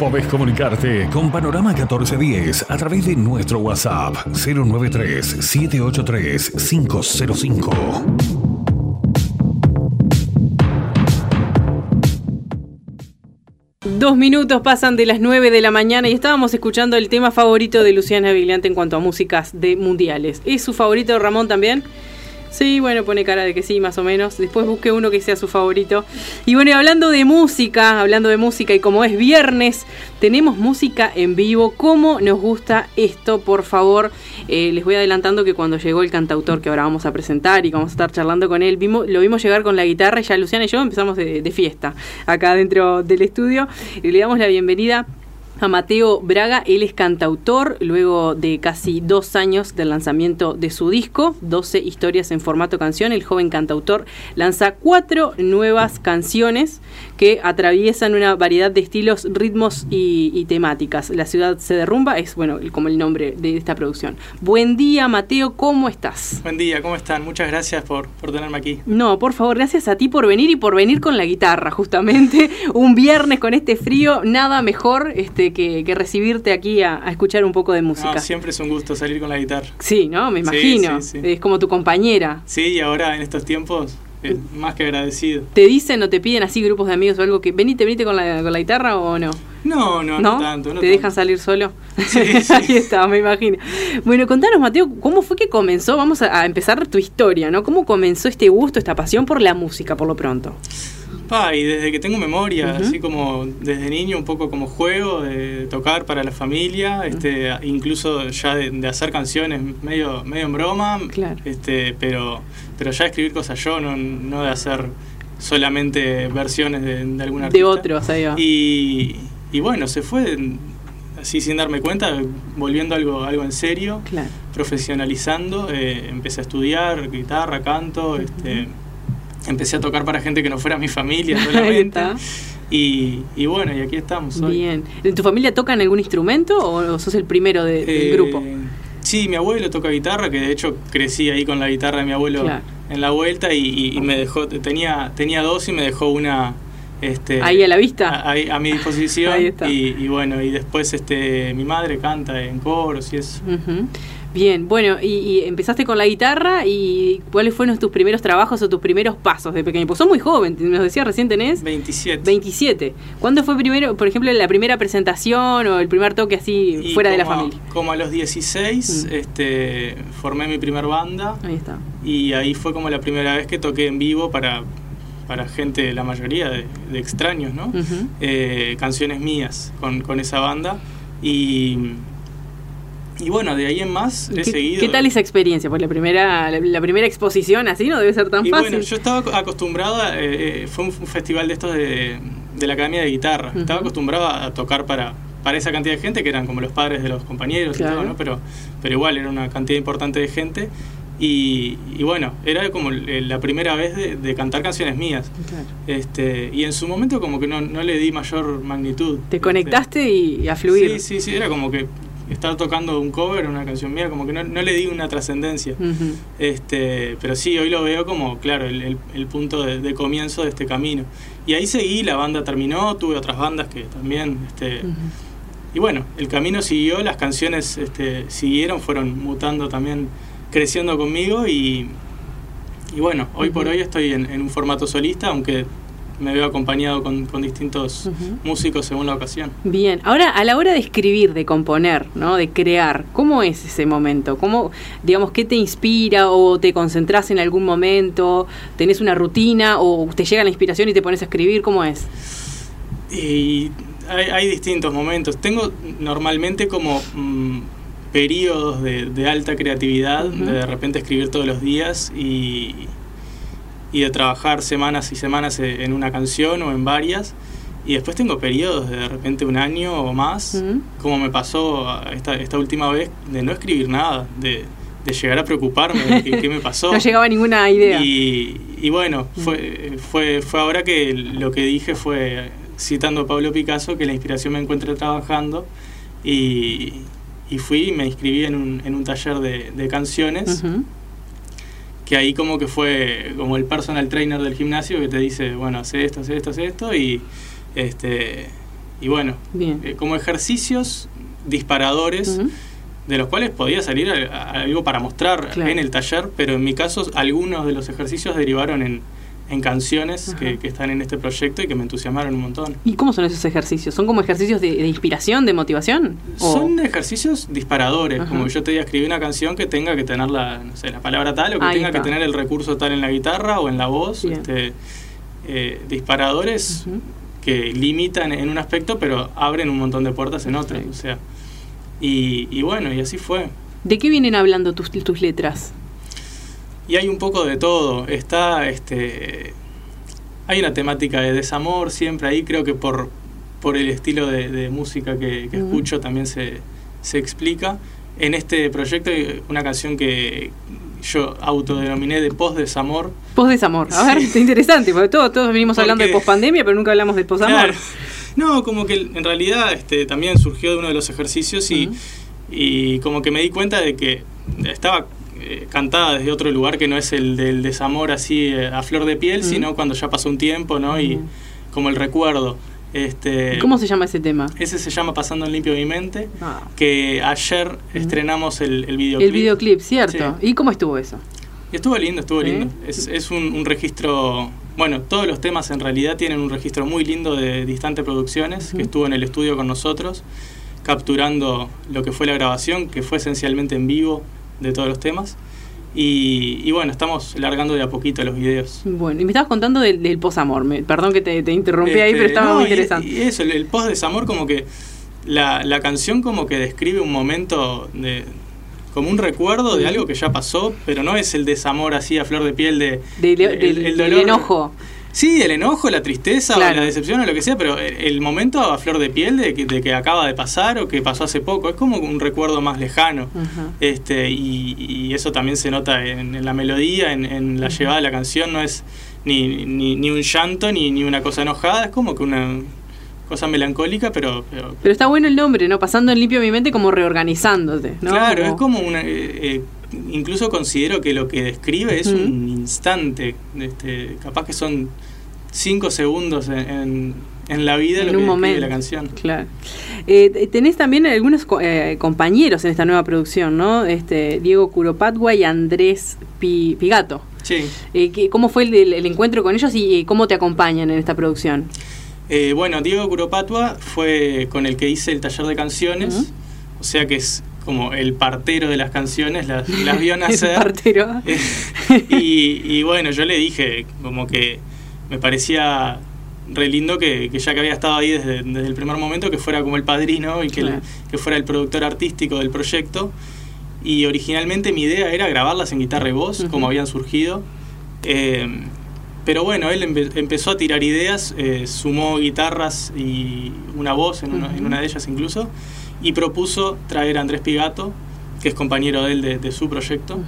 Podés comunicarte con Panorama 1410 a través de nuestro WhatsApp 093-783-505. Dos minutos pasan de las nueve de la mañana y estábamos escuchando el tema favorito de Luciana Vigliante en cuanto a músicas de mundiales. ¿Es su favorito Ramón también? Sí, bueno, pone cara de que sí, más o menos. Después busque uno que sea su favorito. Y bueno, hablando de música, hablando de música y como es viernes, tenemos música en vivo. ¿Cómo nos gusta esto? Por favor, eh, les voy adelantando que cuando llegó el cantautor que ahora vamos a presentar y vamos a estar charlando con él, vimos, lo vimos llegar con la guitarra y ya Luciana y yo empezamos de, de fiesta acá dentro del estudio. Y le damos la bienvenida a Mateo Braga. Él es cantautor, luego de casi dos años del lanzamiento de su disco, 12 historias en formato canción. El joven cantautor lanza cuatro nuevas canciones que atraviesan una variedad de estilos, ritmos y, temáticas. La ciudad se derrumba, es bueno como el nombre de esta producción. Buen día, Mateo, ¿cómo estás? Buen día, ¿cómo están? Muchas gracias por, por tenerme aquí. No, por favor, gracias a ti por venir y por venir con la guitarra, justamente. Un viernes con este frío, nada mejor este, que, recibirte aquí a, escuchar un poco de música. siempre es un gusto salir con la guitarra. Sí, ¿no? Me imagino. Es como tu compañera. Sí, y ahora en estos tiempos más que agradecido. ¿Te dicen o te piden así grupos de amigos o algo que venite, venite con la, con la guitarra o no? No, no, no, tanto. ¿Te dejan salir solo? Sí, Ahí está, me imagino. Bueno, contanos, Mateo, ¿cómo fue que comenzó? Vamos a, a empezar tu historia, ¿no? ¿Cómo comenzó este gusto, esta pasión por la música, por lo pronto? Y desde que tengo memoria, así como desde niño, un poco como juego de tocar para la familia, este, incluso ya de, hacer canciones medio, medio en broma, este, pero, pero ya escribir cosas yo, no, no de hacer solamente versiones de, de algún artista. De otros, ahí va. Y, y bueno, se fue así sin darme cuenta, volviendo algo, algo en serio, profesionalizando, eh, empecé a estudiar guitarra, canto, este empecé a tocar para gente que no fuera mi familia solamente. y, y, bueno, y aquí estamos. Bien. ¿En tu familia tocan algún instrumento o sos el primero del eh, grupo? Sí, mi abuelo toca guitarra, que de hecho crecí ahí con la guitarra de mi abuelo en la vuelta y, me dejó, tenía, tenía dos y me dejó una... Este, ahí a la vista a, a mi disposición y, y, bueno y después este mi madre canta en coros y eso Bien, bueno, y, empezaste con la guitarra y ¿cuáles fueron tus primeros trabajos o tus primeros pasos de pequeño? Pues sos muy joven, nos decía recién tenés 27. 27. ¿Cuándo fue primero, por ejemplo, la primera presentación o el primer toque así fuera de la familia? Como a los 16 mm. este, formé mi primer banda. Ahí está. Y ahí fue como la primera vez que toqué en vivo para, para gente, la mayoría de, extraños, ¿no? Eh, canciones mías con, con esa banda. Y y bueno, de ahí en más he seguido. ¿Qué tal esa experiencia? Pues la primera, la, primera exposición así no debe ser tan y fácil. Bueno, yo estaba acostumbrado, eh, eh, fue un, festival de estos de, de la Academia de Guitarra. Estaba acostumbrado a tocar para, para esa cantidad de gente, que eran como los padres de los compañeros y todo, ¿no? Pero, pero igual era una cantidad importante de gente. Y, y, bueno, era como la primera vez de, cantar canciones mías. Este, y en su momento como que no, no le di mayor magnitud. Te conectaste y, a fluir. Sí, sí, sí, era como que estar tocando un cover, una canción mía, como que no, le di una trascendencia. este, pero sí, hoy lo veo como, claro, el, punto de, comienzo de este camino. Y ahí seguí, la banda terminó, tuve otras bandas que también... Este, Y bueno, el camino siguió, las canciones este, siguieron, fueron mutando también, creciendo conmigo y, y bueno, hoy por hoy estoy en un formato solista, aunque me veo acompañado con, distintos músicos según la ocasión. Bien, ahora a la hora de escribir, de componer, ¿no? de crear, ¿cómo es ese momento? ¿Cómo, digamos, qué te inspira o te concentras en algún momento? ¿Tenés una rutina o te llega la inspiración y te pones a escribir? ¿Cómo es? Y hay, distintos momentos. Tengo normalmente como mm, periodos de, alta creatividad, de de repente escribir todos los días y y de trabajar semanas y semanas e, en una canción o en varias. Y después tengo periodos de, de repente un año o más, como me pasó esta, esta última vez, de no escribir nada, de, de llegar a preocuparme de qué, me pasó. no llegaba ninguna idea. Y, y bueno, fue, fue, fue ahora que lo que dije fue, citando a Pablo Picasso, que la inspiración me encuentre trabajando. Y, y fui y me inscribí en un, en un taller de, de canciones que ahí como que fue como el personal trainer del gimnasio que te dice, bueno, hace esto, hace esto, hace esto, y, este, y bueno, eh, como ejercicios disparadores. de los cuales podía salir algo para mostrar en el taller, pero en mi caso algunos de los ejercicios derivaron en, en canciones que, están en este proyecto y que me entusiasmaron un montón. ¿Y cómo son esos ejercicios? ¿Son como ejercicios de, inspiración, de motivación? Son ejercicios disparadores, como yo te diga escribir una canción que tenga que tener la, no sé, la palabra tal o que tenga que tener el recurso tal en la guitarra o en la voz. Este, eh, disparadores que limitan en un aspecto pero abren un montón de puertas en otro. O sea, y, y, bueno, y así fue. ¿De qué vienen hablando tus, tus letras? Y hay un poco de todo. Está, este, hay una temática de desamor siempre ahí, creo que por, por el estilo de, música que, escucho también se, se explica. En este proyecto hay una canción que yo autodenominé de post-desamor. Post-desamor, a ver, interesante, porque todos, todos venimos hablando de post-pandemia, pero nunca hablamos de post-amor. No, como que en realidad este, también surgió de uno de los ejercicios y, y como que me di cuenta de que estaba eh, cantada desde otro lugar que no es el del desamor así eh, a flor de piel, sino cuando ya pasó un tiempo, ¿no? Y como el recuerdo. Este, ¿Cómo se llama ese tema? Ese se llama Pasando en limpio mi mente, ah. que ayer estrenamos el, el, videoclip. El videoclip, cierto. ¿Y cómo estuvo eso? estuvo lindo, estuvo lindo. Es, es un, registro, bueno, todos los temas en realidad tienen un registro muy lindo de Distante Producciones, que estuvo en el estudio con nosotros, capturando lo que fue la grabación, que fue esencialmente en vivo, de todos los temas. Y, bueno, estamos largando de a poquito los videos. Bueno, y me estabas contando del, del posamor. perdón que te, interrumpí ahí, pero este, estaba muy interesante. Y, eso, el, post-desamor, como que la, la canción, como que describe un momento de, como un recuerdo de algo que ya pasó, pero no es el desamor así a flor de piel de, el, dolor, enojo. Sí, el enojo, la tristeza o la decepción o lo que sea, pero el momento a flor de piel de que, de que, acaba de pasar o que pasó hace poco, es como un recuerdo más lejano. este y, eso también se nota en, la melodía, en, la llevada de la canción, no es ni, ni, un llanto ni, ni una cosa enojada, es como que una cosa melancólica, pero, pero... está bueno el nombre, ¿no? Pasando en limpio mi mente como reorganizándote, ¿no? Claro, es como una... Eh, eh, incluso considero que lo que describe es un instante, este, capaz que son cinco segundos en, en, la vida en lo un que momento. la canción. Claro. Eh, tenés también algunos eh, compañeros en esta nueva producción, ¿no? Este, Diego Curopatgua y Andrés Pigato. Sí. Eh, ¿Cómo fue el, encuentro con ellos y cómo te acompañan en esta producción? bueno, Diego Curopatua fue con el que hice el taller de canciones, o sea que es como el partero de las canciones, las, las vio nacer. el partero. y, y, bueno, yo le dije como que me parecía re lindo que, ya que había estado ahí desde, el primer momento, que fuera como el padrino y que, que fuera el productor artístico del proyecto. Y originalmente mi idea era grabarlas en guitarra y voz, como habían surgido. Eh, pero bueno, él empezó a tirar ideas, eh, sumó guitarras y una voz en, una, en una de ellas incluso y propuso traer a Andrés Pigato, que es compañero de él de, su proyecto.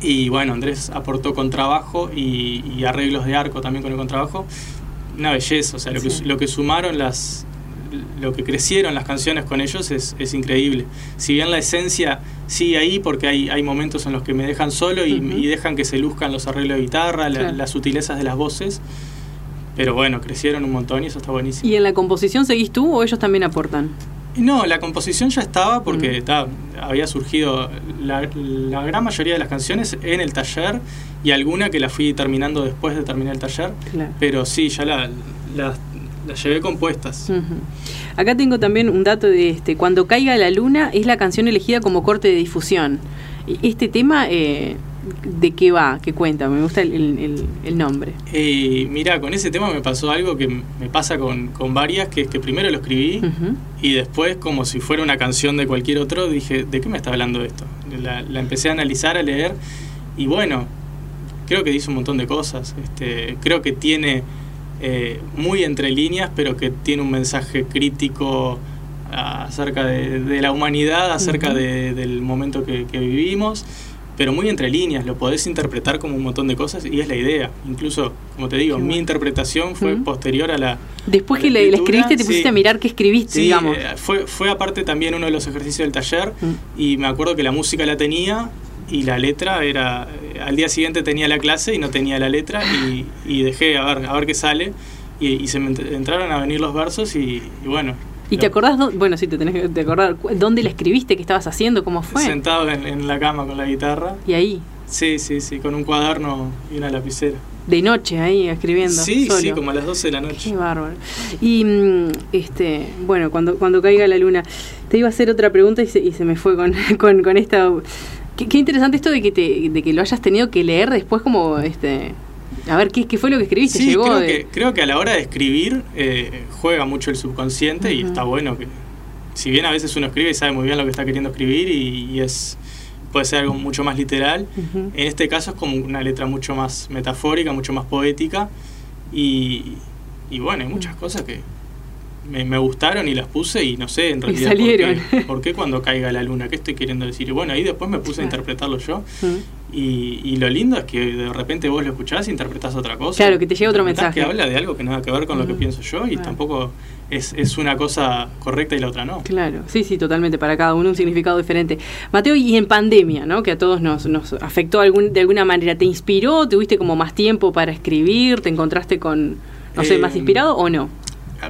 Y bueno, Andrés aportó con trabajo y, arreglos de arco también con el contrabajo. Una belleza, o sea, lo, que, lo que sumaron las, lo que crecieron las canciones con ellos es, es, increíble. Si bien la esencia sigue ahí, porque hay, hay momentos en los que me dejan solo y, dejan que se luzcan los arreglos de guitarra, las sutilezas de las voces, pero bueno, crecieron un montón y eso está buenísimo. ¿Y en la composición seguís tú o ellos también aportan? No, la composición ya estaba porque había surgido la, gran mayoría de las canciones en el taller y alguna que la fui terminando después de terminar el taller. Pero sí, ya la, la, llevé compuestas. Acá tengo también un dato de este. Cuando caiga la luna es la canción elegida como corte de difusión. Este tema... Eh, de qué va, qué cuenta, me gusta el, el, nombre. Eh, mira, con ese tema me pasó algo que me pasa con, con varias, que es que primero lo escribí y después, como si fuera una canción de cualquier otro, dije, ¿de qué me está hablando esto? La, empecé a analizar, a leer y bueno, creo que dice un montón de cosas. Este, creo que tiene eh, muy entre líneas, pero que tiene un mensaje crítico acerca de, la humanidad, acerca del momento que, que vivimos pero muy entre líneas, lo podés interpretar como un montón de cosas y es la idea. Incluso, como te digo, mi interpretación fue posterior a la. Después que la, escribiste, te pusiste a mirar qué escribiste, digamos. Eh, fue, fue aparte también uno de los ejercicios del taller y me acuerdo que la música la tenía y la letra era. Al día siguiente tenía la clase y no tenía la letra y, y dejé a ver, a ver qué sale y, se me entraron a venir los versos y, bueno. ¿Y te acordás, bueno, sí, te tenés que acordar, dónde la escribiste, qué estabas haciendo, cómo fue? Sentado en, la cama con la guitarra. ¿Y ahí? Sí, sí, sí, con un cuaderno y una lapicera. De noche ahí escribiendo. Sí, sí, como a las 12 de la noche. Qué bárbaro. Y mm, este, bueno, cuando, cuando caiga la luna, te iba a hacer otra pregunta y se, y se me fue con, con, con esta. Qué, interesante esto de que te, de que lo hayas tenido que leer después como este a ver, ¿qué, fue lo que escribiste? Sí, creo, que, creo que a la hora de escribir eh, juega mucho el subconsciente y está bueno que, si bien a veces uno escribe y sabe muy bien lo que está queriendo escribir y, es puede ser algo mucho más literal, en este caso es como una letra mucho más metafórica, mucho más poética y, y bueno, hay muchas cosas que, me, gustaron y las puse y no sé en realidad salieron. Por, qué, cuando caiga la luna, qué estoy queriendo decir. Y bueno, ahí después me puse a interpretarlo yo. Y, y, lo lindo es que de repente vos lo escuchás e interpretás otra cosa. Claro, que te llega otro mensaje. Que habla de algo que nada que ver con lo que pienso yo y tampoco es, es, una cosa correcta y la otra no. Claro, sí, sí, totalmente, para cada uno un significado diferente. Mateo, y en pandemia, ¿no? Que a todos nos, nos afectó algún, de alguna manera, ¿te inspiró? ¿Tuviste como más tiempo para escribir? ¿Te encontraste con, no sé, más eh, inspirado o no?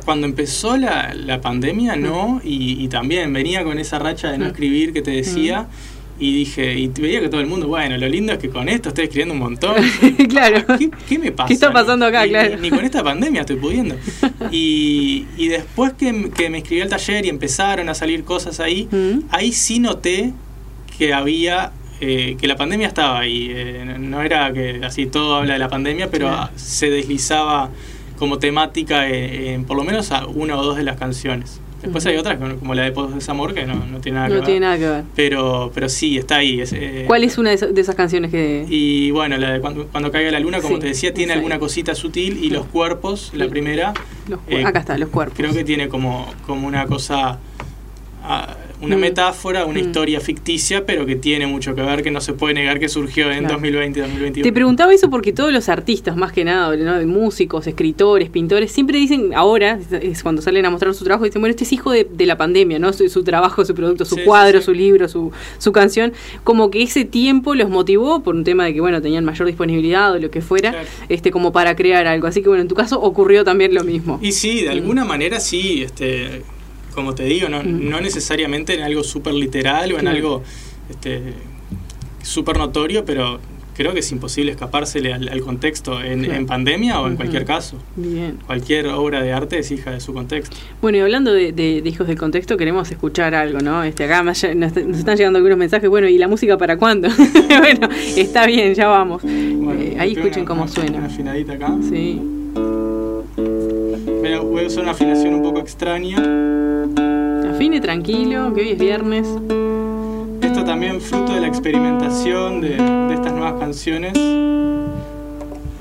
Cuando empezó la, la pandemia, no, y, también venía con esa racha de no escribir que te decía. Y dije, y veía que todo el mundo, bueno, lo lindo es que con esto estoy escribiendo un montón. claro. ¿Qué, me pasa? ¿Qué está pasando acá? Ni, claro. Ni, con esta pandemia estoy pudiendo. Y, y después que, que, me escribí al taller y empezaron a salir cosas ahí, ahí sí noté que había eh, que la pandemia estaba ahí. Eh, no era que así todo habla de la pandemia, pero se deslizaba como temática en, por lo menos a una o dos de las canciones. Después hay otras como la de Post Desamor que no, no tiene nada que ver. No tiene nada que ver. Pero, pero sí, está ahí. Eh, ¿Cuál es una de, esas canciones que...? Y bueno, la de Cuando, caiga la luna, como te decía, tiene alguna cosita sutil y Los Cuerpos, la primera... Eh, acá está, Los Cuerpos. Creo que tiene como, como una cosa... Ah, una mm. metáfora, una mm. historia ficticia, pero que tiene mucho que ver, que no se puede negar que surgió en 2020 y 2021. Te preguntaba eso porque todos los artistas, más que nada, ¿no? músicos, escritores, pintores, siempre dicen, ahora, es cuando salen a mostrar su trabajo, dicen, bueno, este es hijo de, la pandemia, ¿no? Su, trabajo, su producto, su cuadro, su libro, su, su canción, como que ese tiempo los motivó por un tema de que, bueno, tenían mayor disponibilidad o lo que fuera, este como para crear algo. Así que, bueno, en tu caso ocurrió también lo mismo. Y sí, de alguna manera sí, este como te digo, no, no necesariamente en algo súper literal o en algo este, súper notorio, pero creo que es imposible escapársele al, contexto en, pandemia o en cualquier caso. Bien. Cualquier obra de arte es hija de su contexto. Bueno, y hablando de, hijos del contexto, queremos escuchar algo, ¿no? Este, acá nos, están llegando algunos mensajes, bueno, ¿y la música para cuándo? bueno, está bien, ya vamos. Eh, ahí escuchen cómo suena. Una afinadita acá. Sí. Voy a usar una afinación un poco extraña. Afine tranquilo, que hoy es viernes. Esto también fruto de la experimentación de, estas nuevas canciones.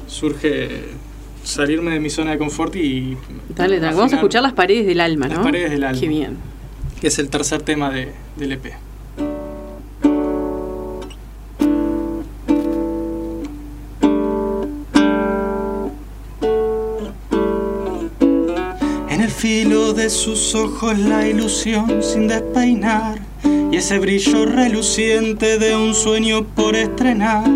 Surge salirme de mi zona de confort y... Dale, dale. Vamos a escuchar las paredes del alma, ¿no? Las paredes del alma. Qué bien. Que es el tercer tema de, del EP. De sus ojos la ilusión sin despeinar y ese brillo reluciente de un sueño por estrenar.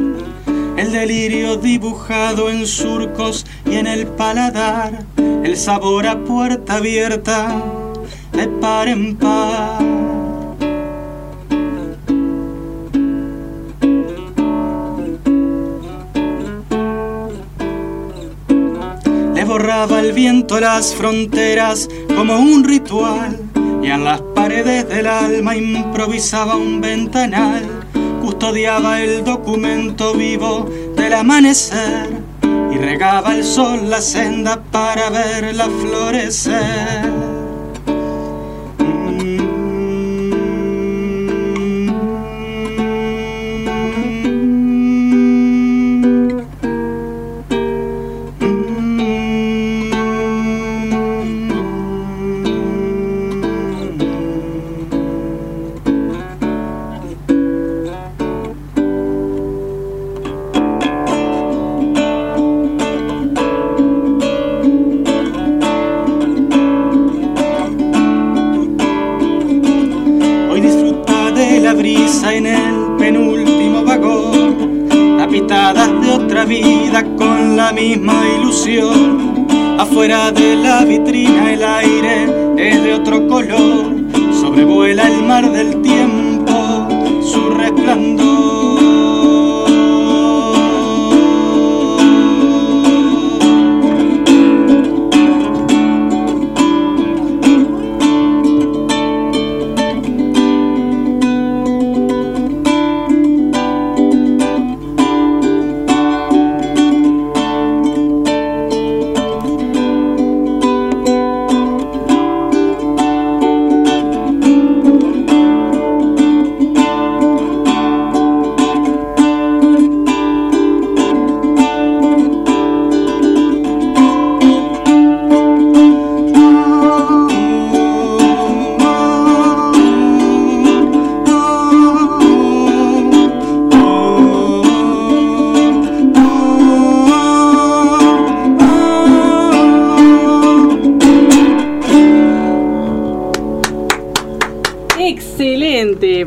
El delirio dibujado en surcos y en el paladar, el sabor a puerta abierta de par en par. borraba el viento las fronteras como un ritual y en las paredes del alma improvisaba un ventanal, custodiaba el documento vivo del amanecer y regaba el sol la senda para verla florecer.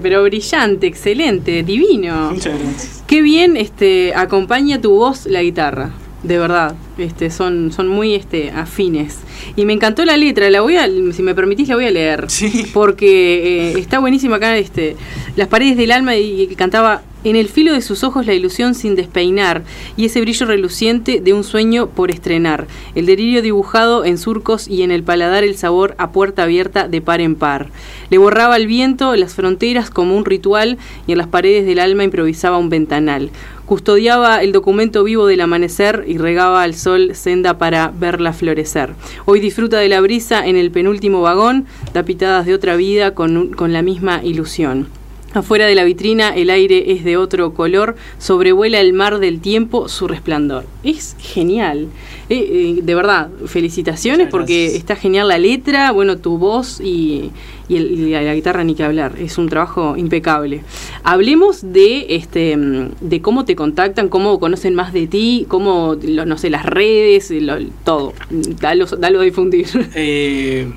Pero brillante, excelente, divino. Muchas gracias. Qué bien este, acompaña tu voz la guitarra, de verdad. Este, son, son muy este, afines. Y me encantó la letra, la voy a, si me permitís, la voy a leer. Sí. Porque eh, está buenísima acá, este, Las paredes del alma y, y cantaba en el filo de sus ojos la ilusión sin despeinar y ese brillo reluciente de un sueño por estrenar, el delirio dibujado en surcos y en el paladar el sabor a puerta abierta de par en par. Le borraba el viento las fronteras como un ritual y en las paredes del alma improvisaba un ventanal. Custodiaba el documento vivo del amanecer y regaba al sol senda para verla florecer. Hoy disfruta de la brisa en el penúltimo vagón, da pitadas de otra vida con, con la misma ilusión. Afuera de la vitrina el aire es de otro color, sobrevuela el mar del tiempo su resplandor. Es genial. Eh, eh, de verdad, felicitaciones Muchas porque gracias. está genial la letra, bueno, tu voz y, y el- y la, guitarra ni que hablar. Es un trabajo impecable. Hablemos de este de cómo te contactan, cómo conocen más de ti, cómo, lo- no sé, las redes, lo- todo. Dalo, dalo a difundir. Eh,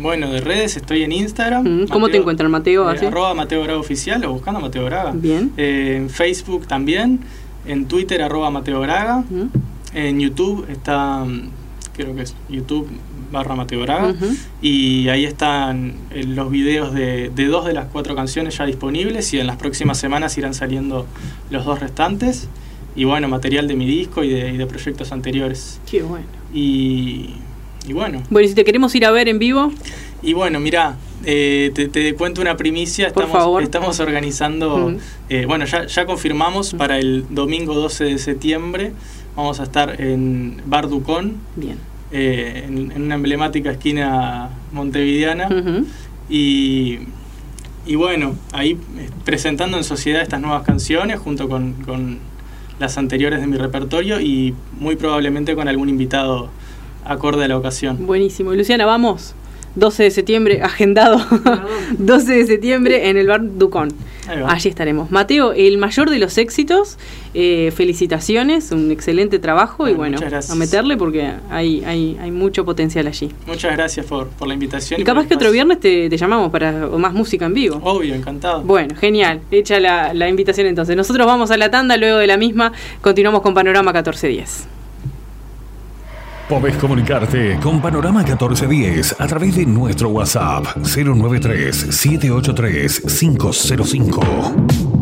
bueno, de redes estoy en Instagram. ¿cómo te encuentran, Mateo? eh, arroba Mateo Braga Oficial o buscando Mateo Braga. Bien. Eh, en Facebook también. En Twitter, arroba Mateo Braga. En YouTube está, mm, creo que es YouTube barra Mateo Braga. Y ahí están eh, los videos de, de dos de las cuatro canciones ya disponibles y en las próximas semanas irán saliendo los dos restantes. Y bueno, material de mi disco y de, y de proyectos anteriores. Qué bueno. Y, y bueno, Bueno, y si te queremos ir a ver en vivo, y bueno, mira, te, te cuento una primicia. Por Estamos, favor. estamos organizando, eh, bueno, ya, ya confirmamos para el domingo 12 de septiembre. Vamos a estar en Bar Ducón, bien. eh, en, en una emblemática esquina montevideana. Y, y bueno, ahí eh, presentando en sociedad estas nuevas canciones junto con, con las anteriores de mi repertorio y muy probablemente con algún invitado acorde a la ocasión. Buenísimo. Luciana, vamos. 12 de septiembre, agendado. 12 de septiembre en el bar Ducón. Allí estaremos. Mateo, el mayor de los éxitos. eh, felicitaciones, un excelente trabajo y Bueno, a meterle porque hay, hay, hay mucho potencial allí. Muchas gracias por, por la invitación. Y capaz que otro viernes te, te llamamos para más música en vivo. Obvio, encantado. Bueno, genial. Hecha la, la invitación entonces. Nosotros vamos a la tanda, luego de la misma continuamos con Panorama 1410. Podés comunicarte con Panorama 1410 a través de nuestro WhatsApp 093-783-505.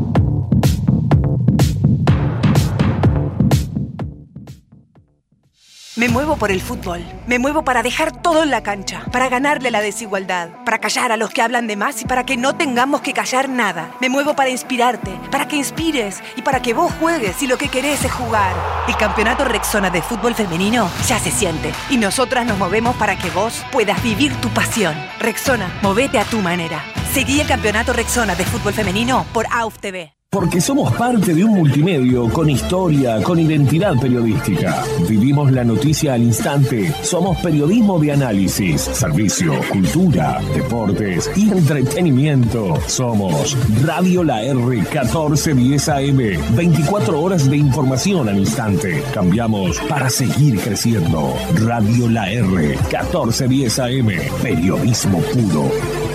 Me muevo por el fútbol. Me muevo para dejar todo en la cancha, para ganarle la desigualdad, para callar a los que hablan de más y para que no tengamos que callar nada. Me muevo para inspirarte, para que inspires y para que vos juegues si lo que querés es jugar. El campeonato Rexona de fútbol femenino ya se siente y nosotras nos movemos para que vos puedas vivir tu pasión. Rexona, movete a tu manera. Seguí el campeonato Rexona de fútbol femenino por AUF TV. Porque somos parte de un multimedio con historia, con identidad periodística. Vivimos la noticia al instante. Somos periodismo de análisis, servicio, cultura, deportes y entretenimiento. Somos Radio La R 1410 AM. 24 horas de información al instante. Cambiamos para seguir creciendo. Radio La R 1410 AM. Periodismo puro.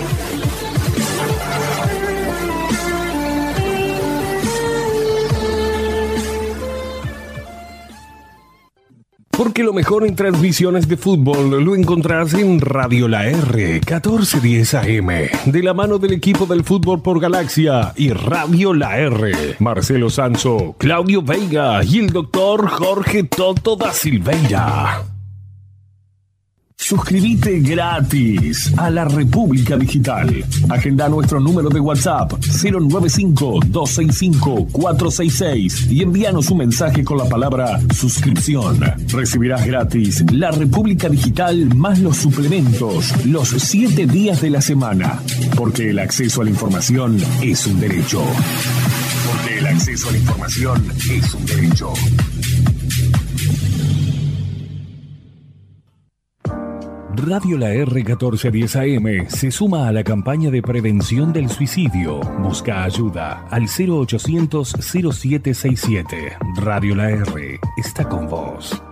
Porque lo mejor en transmisiones de fútbol lo encontrás en Radio La R 1410 AM, de la mano del equipo del fútbol por Galaxia y Radio La R. Marcelo Sanso, Claudio Veiga y el doctor Jorge Toto da Silveira. Suscríbete gratis a la República Digital. Agenda nuestro número de WhatsApp 095-265-466 y envíanos un mensaje con la palabra suscripción. Recibirás gratis la República Digital más los suplementos los siete días de la semana. Porque el acceso a la información es un derecho. Porque el acceso a la información es un derecho. Radio La R1410 AM se suma a la campaña de prevención del suicidio. Busca ayuda al 0800 0767. Radio La R está con vos.